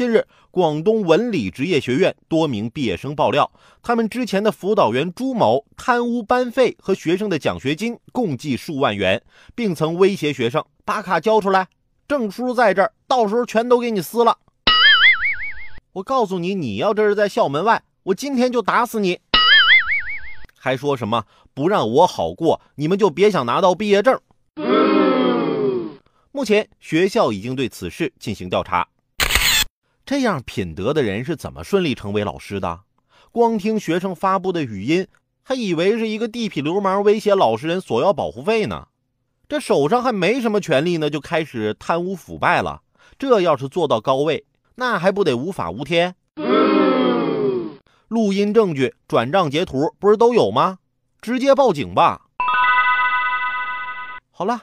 近日，广东文理职业学院多名毕业生爆料，他们之前的辅导员朱某贪污班费和学生的奖学金共计数万元，并曾威胁学生把卡交出来，证书在这儿，到时候全都给你撕了。我告诉你，你要这是在校门外，我今天就打死你！还说什么不让我好过，你们就别想拿到毕业证。目前学校已经对此事进行调查。这样品德的人是怎么顺利成为老师的？光听学生发布的语音，还以为是一个地痞流氓威胁老实人索要保护费呢。这手上还没什么权利呢，就开始贪污腐败了。这要是做到高位，那还不得无法无天？录音证据、转账截图不是都有吗？直接报警吧。好了。